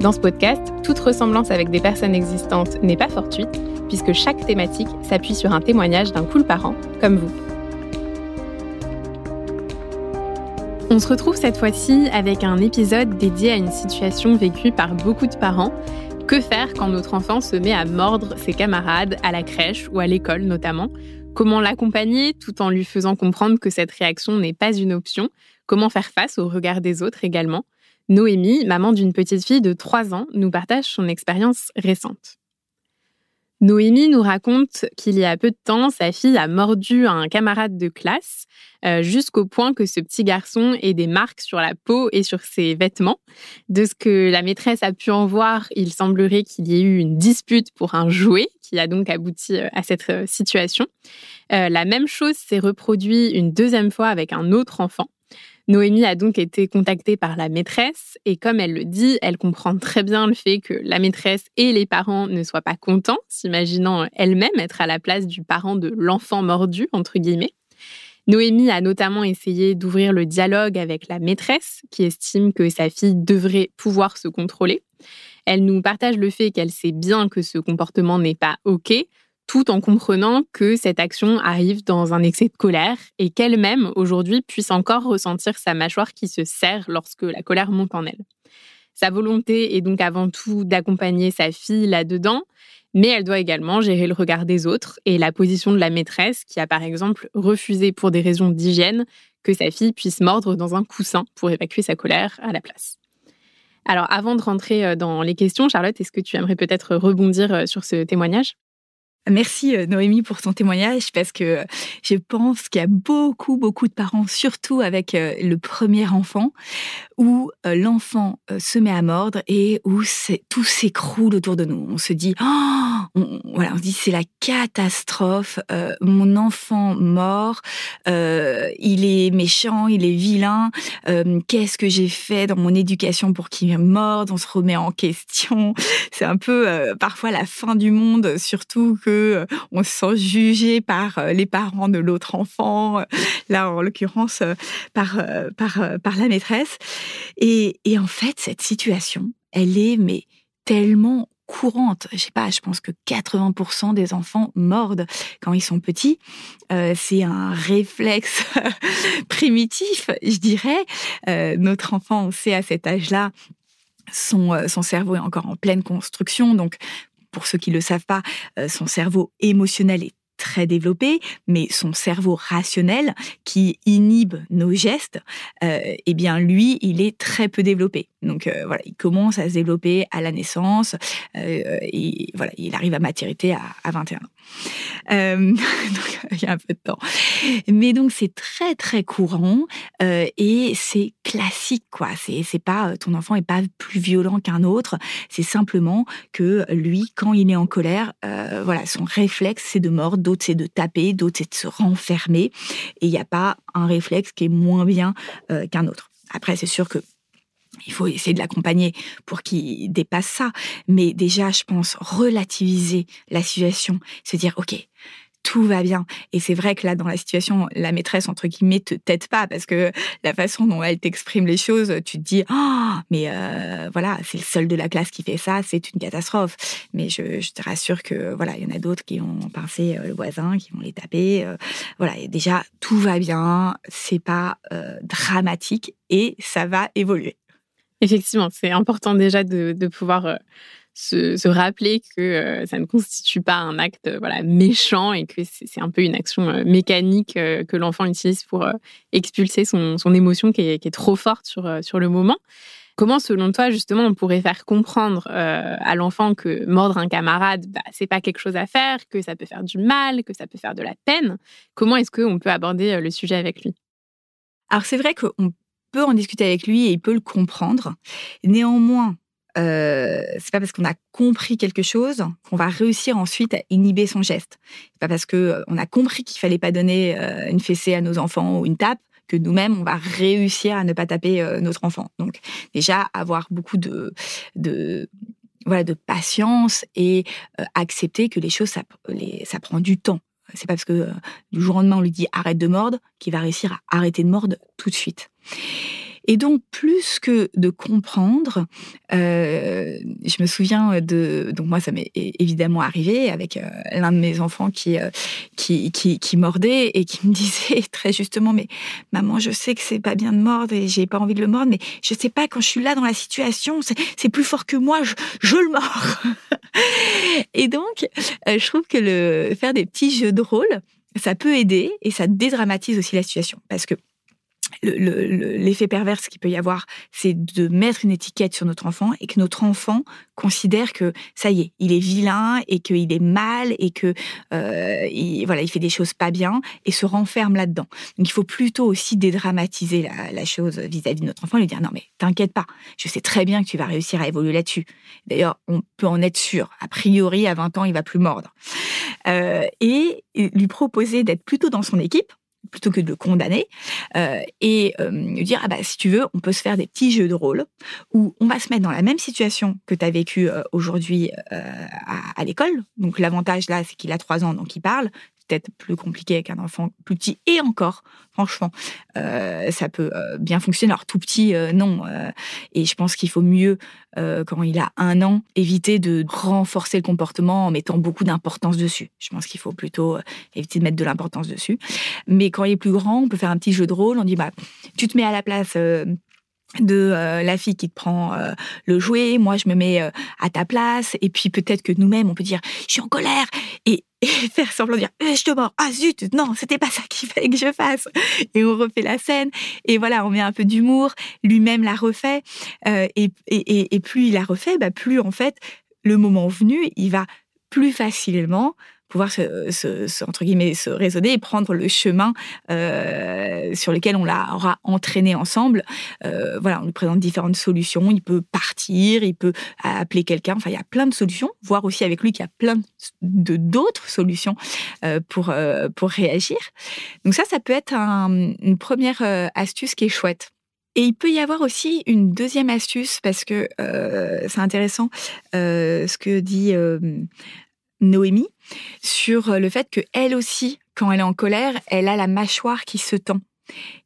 Dans ce podcast, toute ressemblance avec des personnes existantes n'est pas fortuite, puisque chaque thématique s'appuie sur un témoignage d'un cool parent, comme vous. On se retrouve cette fois-ci avec un épisode dédié à une situation vécue par beaucoup de parents. Que faire quand notre enfant se met à mordre ses camarades à la crèche ou à l'école notamment? Comment l'accompagner tout en lui faisant comprendre que cette réaction n'est pas une option? Comment faire face au regard des autres également? Noémie, maman d'une petite fille de 3 ans, nous partage son expérience récente. Noémie nous raconte qu'il y a peu de temps, sa fille a mordu un camarade de classe, euh, jusqu'au point que ce petit garçon ait des marques sur la peau et sur ses vêtements. De ce que la maîtresse a pu en voir, il semblerait qu'il y ait eu une dispute pour un jouet qui a donc abouti euh, à cette euh, situation. la même chose s'est reproduite une deuxième fois avec un autre enfant. Noémie a donc été contactée par la maîtresse et comme elle le dit, elle comprend très bien le fait que la maîtresse et les parents ne soient pas contents, s'imaginant elle-même être à la place du parent de l'enfant mordu, entre guillemets. Noémie a notamment essayé d'ouvrir le dialogue avec la maîtresse qui estime que sa fille devrait pouvoir se contrôler. Elle nous partage le fait qu'elle sait bien que ce comportement n'est pas OK, tout en comprenant que cette action arrive dans un excès de colère et qu'elle-même, aujourd'hui, puisse encore ressentir sa mâchoire qui se serre lorsque la colère monte en elle. Sa volonté est donc avant tout d'accompagner sa fille là-dedans, mais elle doit également gérer le regard des autres et la position de la maîtresse qui a par exemple refusé pour des raisons d'hygiène que sa fille puisse mordre dans un coussin pour évacuer sa colère à la place. Alors avant de rentrer euh, dans les questions, Charlotte, est-ce que tu aimerais peut-être rebondir euh, sur ce témoignage? Merci euh, Noémie pour ton témoignage parce que je pense qu'il y a beaucoup, beaucoup de parents, surtout avec euh, le premier enfant, où euh, l'enfant se met à mordre et où tout s'écroule autour de nous. On se dit, oh, voilà, on se dit c'est la catastrophe. mon enfant mort, il est méchant, il est vilain. Qu'est-ce que j'ai fait dans mon éducation pour qu'il morde On se remet en question. C'est un peu parfois la fin du monde, surtout que euh, on se sent jugé par euh, les parents de l'autre enfant, euh, là en l'occurrence par, par, par la maîtresse. Et, et en fait, cette situation, elle est mais tellement courante. Je sais pas, je pense que 80% des enfants mordent quand ils sont petits. c'est un réflexe primitif, je dirais. notre enfant, on sait à cet âge-là, son, son cerveau est encore en pleine construction, donc pour ceux qui ne le savent pas, euh, son cerveau émotionnel est très développé, mais son cerveau rationnel qui inhibe nos gestes, euh, eh bien lui, il est très peu développé. Donc euh, voilà, il commence à se développer à la naissance euh, et voilà, il arrive à maturité à, à 21 ans. Euh, donc il y a un peu de temps. Mais donc c'est très très courant et c'est classique quoi. C'est pas ton enfant est pas plus violent qu'un autre. C'est simplement que lui, quand il est en colère, voilà, son réflexe c'est de mordre, d'autres c'est de taper, d'autres c'est de se renfermer. Et il n'y a pas un réflexe qui est moins bien qu'un autre. Après, c'est sûr que il faut essayer de l'accompagner pour qu'il dépasse ça. Mais déjà, je pense relativiser la situation, se dire, OK, tout va bien. Et c'est vrai que là, dans la situation, la maîtresse, entre guillemets, te t'aide pas parce que la façon dont elle t'exprime les choses, tu te dis, oh, mais euh, voilà, c'est le seul de la classe qui fait ça, c'est une catastrophe. Mais je, te rassure que voilà, il y en a d'autres qui vont pincer euh, le voisin, qui vont les taper. Euh, voilà, et déjà, tout va bien, c'est pas dramatique et ça va évoluer. Effectivement, c'est important déjà de, pouvoir euh, se, rappeler que euh, ça ne constitue pas un acte voilà méchant et que c'est un peu une action euh, mécanique que l'enfant utilise pour expulser son, émotion qui est, trop forte sur, sur le moment. Comment, selon toi, justement, on pourrait faire comprendre à l'enfant que mordre un camarade, bah, c'est pas quelque chose à faire, que ça peut faire du mal, que ça peut faire de la peine? Comment est-ce qu'on peut aborder le sujet avec lui? Alors, c'est vrai qu'on peut en discuter avec lui et il peut le comprendre. Néanmoins, euh, c'est pas parce qu'on a compris quelque chose qu'on va réussir ensuite à inhiber son geste. C'est pas parce que euh, on a compris qu'il fallait pas donner euh, une fessée à nos enfants ou une tape que nous-mêmes on va réussir à ne pas taper notre enfant. Donc déjà avoir beaucoup de de voilà de patience et accepter que les choses ça, les, ça prend du temps. C'est pas parce que du jour au lendemain on lui dit arrête de mordre qu'il va réussir à arrêter de mordre tout de suite. Et donc, plus que de comprendre, euh, je me souviens de... Donc moi, ça m'est évidemment arrivé avec euh, l'un de mes enfants qui, euh, qui, qui, qui, mordait et qui me disait très justement, mais maman, je sais que c'est pas bien de mordre et j'ai pas envie de le mordre, mais je sais pas, quand je suis là dans la situation, c'est plus fort que moi, je, je le mords. et donc, euh, je trouve que le faire des petits jeux de rôle, ça peut aider et ça dédramatise aussi la situation. Parce que l'effet le, pervers qu'il peut y avoir, c'est de mettre une étiquette sur notre enfant et que notre enfant considère que ça y est, il est vilain et qu'il est mal et que euh, il, voilà, il fait des choses pas bien et se renferme là-dedans. Donc il faut plutôt aussi dédramatiser la, la chose vis-à-vis de notre enfant, et lui dire non mais t'inquiète pas, je sais très bien que tu vas réussir à évoluer là-dessus. D'ailleurs, on peut en être sûr. A priori, à 20 ans, il va plus mordre. Euh, et lui proposer d'être plutôt dans son équipe plutôt que de le condamner, euh, et euh, dire, ah bah, si tu veux, on peut se faire des petits jeux de rôle où on va se mettre dans la même situation que tu as vécu euh, aujourd'hui à, à l'école. Donc l'avantage là, c'est qu'il a trois ans, donc il parle peut-être plus compliqué avec un enfant plus petit. Et encore, franchement, euh, ça peut euh, bien fonctionner. Alors tout petit, euh, non. Et je pense qu'il faut mieux, quand il a un an, éviter de renforcer le comportement en mettant beaucoup d'importance dessus. Je pense qu'il faut plutôt éviter de mettre de l'importance dessus. Mais quand il est plus grand, on peut faire un petit jeu de rôle. On dit, bah, tu te mets à la place de euh, la fille qui te prend euh, le jouet, moi je me mets euh, à ta place, et puis peut-être que nous-mêmes on peut dire je suis en colère. Et, faire semblant de dire je te mords, ah zut, non, c'était pas ça qu'il fallait que je fasse, et on refait la scène, et voilà, on met un peu d'humour, lui-même la refait, et, et, et, plus il la refait, bah, plus en fait le moment venu, il va plus facilement pouvoir se, entre guillemets se raisonner et prendre le chemin euh, sur lequel on l'aura entraîné ensemble. Euh, voilà, on lui présente différentes solutions. Il peut partir, il peut appeler quelqu'un. Enfin, il y a plein de solutions. Voir aussi avec lui qu'il y a plein d'autres solutions euh, pour pour réagir. Donc ça, ça peut être un, une première astuce qui est chouette. Et il peut y avoir aussi une deuxième astuce parce que c'est intéressant ce que dit Noémie sur le fait que elle aussi, quand elle est en colère, elle a la mâchoire qui se tend.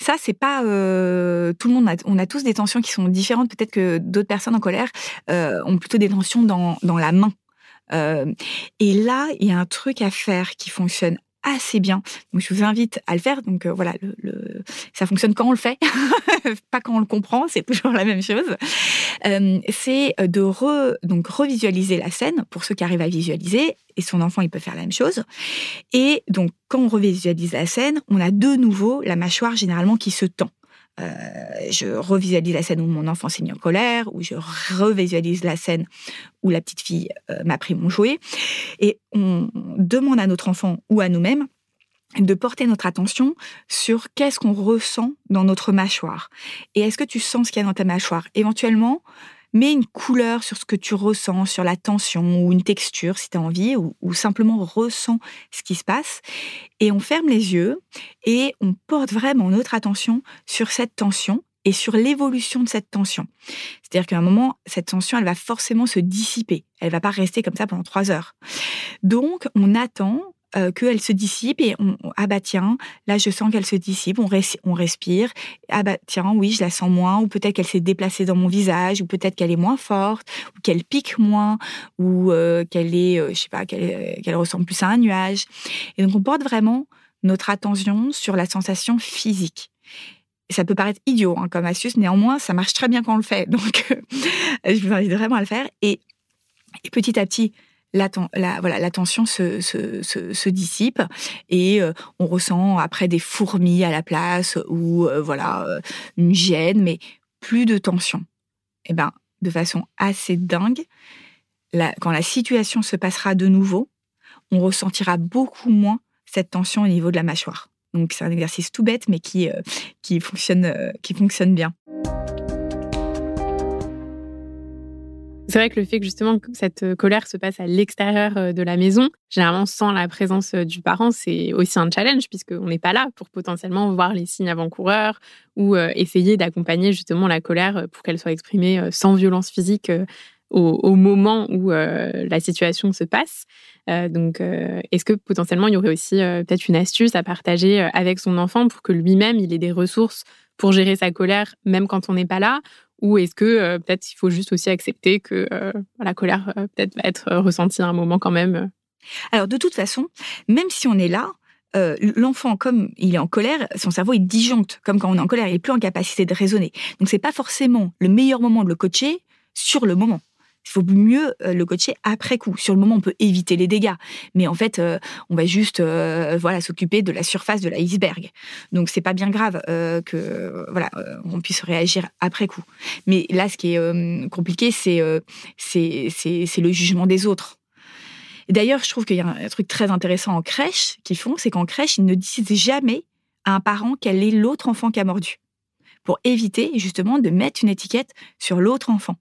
Ça, c'est pas euh, tout le monde. A, on a tous des tensions qui sont différentes. Peut-être que d'autres personnes en colère euh, ont plutôt des tensions dans, dans la main. Euh, et là, il y a un truc à faire qui fonctionne assez bien. Je vous invite à le faire. Donc, euh, voilà, ça fonctionne quand on le fait, pas quand on le comprend. C'est toujours la même chose. Euh, c'est de re, revisualiser la scène pour ceux qui arrivent à visualiser. Et son enfant, il peut faire la même chose. Et donc, quand on revisualise la scène, on a de nouveau la mâchoire généralement qui se tend. Euh, je revisualise la scène où mon enfant s'est mis en colère, ou je revisualise la scène où la petite fille euh, m'a pris mon jouet. Et on demande à notre enfant ou à nous-mêmes de porter notre attention sur qu'est-ce qu'on ressent dans notre mâchoire. Et est-ce que tu sens ce qu'il y a dans ta mâchoire? Éventuellement, mets une couleur sur ce que tu ressens, sur la tension ou une texture si tu as envie, ou, simplement ressens ce qui se passe. Et on ferme les yeux et on porte vraiment notre attention sur cette tension et sur l'évolution de cette tension. C'est-à-dire qu'à un moment, cette tension, elle va forcément se dissiper. Elle va pas rester comme ça pendant trois heures. Donc, on attend euh, qu'elle se dissipe et on, ah bah tiens, là je sens qu'elle se dissipe, on, res, on respire, ah bah tiens, oui, je la sens moins, ou peut-être qu'elle s'est déplacée dans mon visage, ou peut-être qu'elle est moins forte, ou qu'elle pique moins, ou euh, qu'elle est, euh, je sais pas, qu'elle qu ressemble plus à un nuage. Et donc on porte vraiment notre attention sur la sensation physique. Ça peut paraître idiot hein, comme astuce, néanmoins, ça marche très bien quand on le fait. Donc, je vous invite vraiment à le faire. Et petit à petit, la, tension se, dissipe et euh, on ressent après des fourmis à la place ou euh, voilà euh, une gêne, mais plus de tension. Et eh ben, de façon assez dingue, quand la situation se passera de nouveau, on ressentira beaucoup moins cette tension au niveau de la mâchoire. Donc c'est un exercice tout bête, mais qui fonctionne bien. C'est vrai que le fait que justement cette euh, colère se passe à l'extérieur euh, de la maison, généralement sans la présence euh, du parent, c'est aussi un challenge puisqu'on n'est pas là pour potentiellement voir les signes avant-coureurs ou essayer d'accompagner justement la colère pour qu'elle soit exprimée sans violence physique au, moment où la situation se passe. donc, est-ce que potentiellement il y aurait aussi peut-être une astuce à partager avec son enfant pour que lui-même il ait des ressources pour gérer sa colère, même quand on n'est pas là ou est-ce que euh, peut-être il faut juste aussi accepter que euh, la colère euh, peut-être va être ressentie à un moment quand même Alors de toute façon, même si on est là, l'enfant, comme il est en colère, son cerveau il disjoncte. Comme quand on est en colère, il est plus en capacité de raisonner. Donc c'est pas forcément le meilleur moment de le coacher sur le moment. Il faut mieux euh, le coacher après coup. Sur le moment, on peut éviter les dégâts, mais en fait, euh, on va juste euh, voilà s'occuper de la surface de l'iceberg. Donc c'est pas bien grave que voilà on puisse réagir après coup. Mais là, ce qui est compliqué, c'est c'est le jugement des autres. D'ailleurs, je trouve qu'il y a un truc très intéressant en crèche qu'ils font, c'est qu'en crèche, ils ne disent jamais à un parent quel est l'autre enfant qui a mordu, pour éviter justement de mettre une étiquette sur l'autre enfant.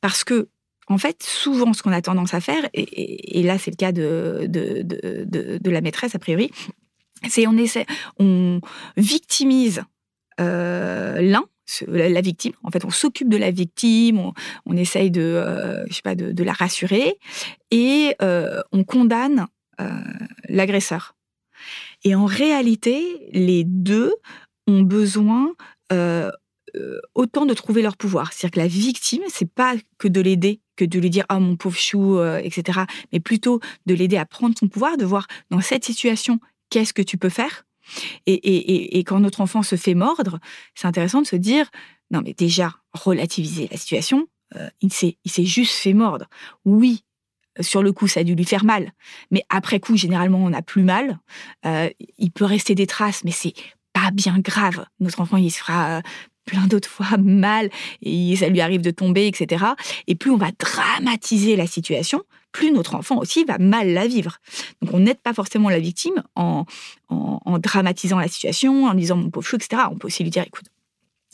Parce que en fait, souvent, ce qu'on a tendance à faire, et, là, c'est le cas de, la maîtresse, a priori, c'est on essaie, on victimise euh, l'un, la victime. En fait, on s'occupe de la victime, on, essaye de, euh, je sais pas, de, la rassurer, et euh, on condamne l'agresseur. Et en réalité, les deux ont besoin euh, autant de trouver leur pouvoir. C'est-à-dire que la victime, c'est pas que de l'aider, que de lui dire ah mon pauvre chou, euh, etc. Mais plutôt de l'aider à prendre son pouvoir, de voir dans cette situation qu'est-ce que tu peux faire? Et, quand notre enfant se fait mordre, c'est intéressant de se dire non mais déjà relativiser la situation. Euh, il s'est juste fait mordre. Oui, sur le coup, ça a dû lui faire mal. Mais après coup, généralement, on n'a plus mal. il peut rester des traces, mais c'est pas bien grave. Notre enfant, il se fera plein d'autres fois mal et ça lui arrive de tomber, etc. Et plus on va dramatiser la situation, plus notre enfant aussi va mal la vivre. Donc on n'aide pas forcément la victime en, dramatisant la situation, en disant mon pauvre chou, etc. On peut aussi lui dire, écoute,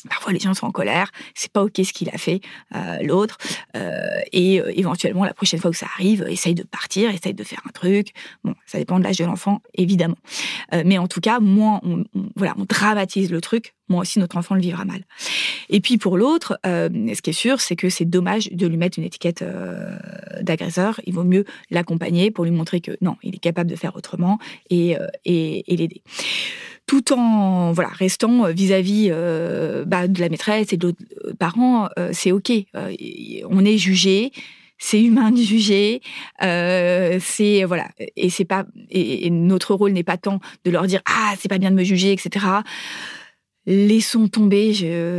Parfois, les gens sont en colère, c'est pas ok ce qu'il a fait, euh, l'autre, euh, et euh, éventuellement, la prochaine fois que ça arrive, essaye de partir, essaye de faire un truc. Bon, ça dépend de l'âge de l'enfant, évidemment. mais en tout cas, moins on, voilà, on dramatise le truc, moins aussi notre enfant le vivra mal. Et puis pour l'autre, ce qui est sûr, c'est que c'est dommage de lui mettre une étiquette d'agresseur. Il vaut mieux l'accompagner pour lui montrer que non, il est capable de faire autrement et, et, et l'aider tout en voilà restant euh, vis-à-vis euh, bah, de la maîtresse et de l'autre euh, parent, c'est ok. on est jugé, c'est humain de juger, c'est voilà et c'est pas et, notre rôle n'est pas tant de leur dire ah c'est pas bien de me juger etc laissons tomber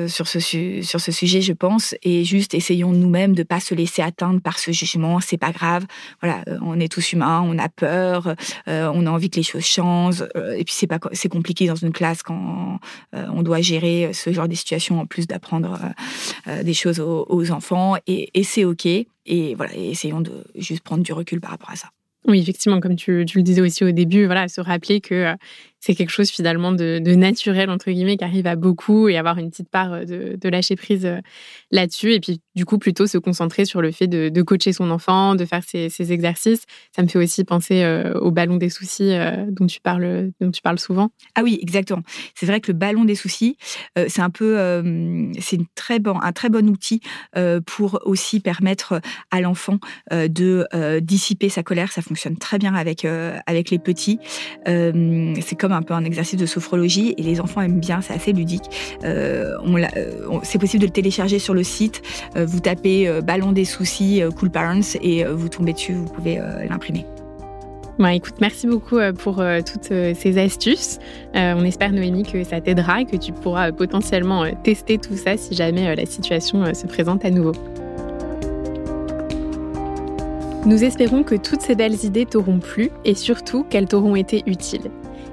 sur, ce, sujet, je pense, et juste essayons nous-mêmes de pas se laisser atteindre par ce jugement. C'est pas grave. Voilà, euh, on est tous humains, on a peur, euh, on a envie que les choses changent. Euh, et puis c'est pas, c'est compliqué dans une classe quand on doit gérer ce genre de situations en plus d'apprendre des choses aux, enfants. Et, c'est ok. Et voilà, essayons de juste prendre du recul par rapport à ça. Oui, effectivement, comme tu, tu, le disais aussi au début, voilà, se rappeler que c'est quelque chose finalement de, naturel, entre guillemets, qui arrive à beaucoup et avoir une petite part euh, de, lâcher prise euh, là-dessus. Et puis, du coup, plutôt se concentrer sur le fait de, coacher son enfant, de faire ses, exercices. Ça me fait aussi penser euh, au ballon des soucis dont, tu parles, dont tu parles souvent. Ah oui, exactement. C'est vrai que le ballon des soucis, c'est un peu, c'est très bon, un très bon outil pour aussi permettre à l'enfant de dissiper sa colère. Ça fonctionne très bien avec, avec les petits. c'est comme un peu un exercice de sophrologie et les enfants aiment bien, c'est assez ludique. Euh, euh, c'est possible de le télécharger sur le site. Euh, vous tapez Ballon des soucis Cool Parents et vous tombez dessus, vous pouvez l'imprimer. Bon, écoute, merci beaucoup pour toutes ces astuces. on espère, Noémie, que ça t'aidera et que tu pourras potentiellement tester tout ça si jamais la situation se présente à nouveau. Nous espérons que toutes ces belles idées t'auront plu et surtout qu'elles t'auront été utiles.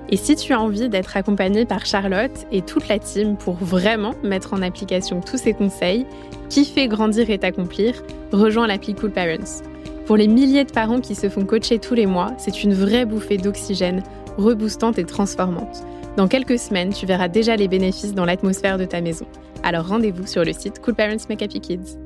Et si tu as envie d'être accompagné par Charlotte et toute la team pour vraiment mettre en application tous ces conseils, kiffer, grandir et t'accomplir, rejoins l'appli Cool Parents. Pour les milliers de parents qui se font coacher tous les mois, c'est une vraie bouffée d'oxygène, reboostante et transformante. Dans quelques semaines, tu verras déjà les bénéfices dans l'atmosphère de ta maison. Alors rendez-vous sur le site Cool Parents Make Happy Kids.